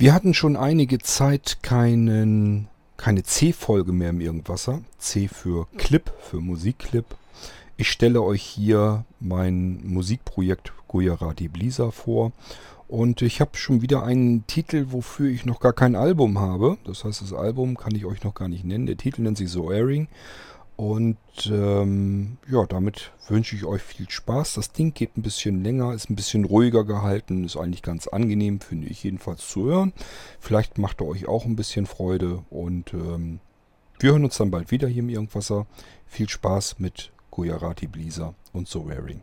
Wir hatten schon einige Zeit keinen, keine C-Folge mehr im Irgendwasser. C für Clip, für Musikclip. Ich stelle euch hier mein Musikprojekt Gujarati Blisa vor. Und ich habe schon wieder einen Titel, wofür ich noch gar kein Album habe. Das heißt, das Album kann ich euch noch gar nicht nennen. Der Titel nennt sich So Airing. Und ähm, ja, damit wünsche ich euch viel Spaß. Das Ding geht ein bisschen länger, ist ein bisschen ruhiger gehalten, ist eigentlich ganz angenehm, finde ich jedenfalls zu hören. Vielleicht macht er euch auch ein bisschen Freude und ähm, wir hören uns dann bald wieder hier im Irgendwasser. Viel Spaß mit Gujarati Blisa und So Wearing.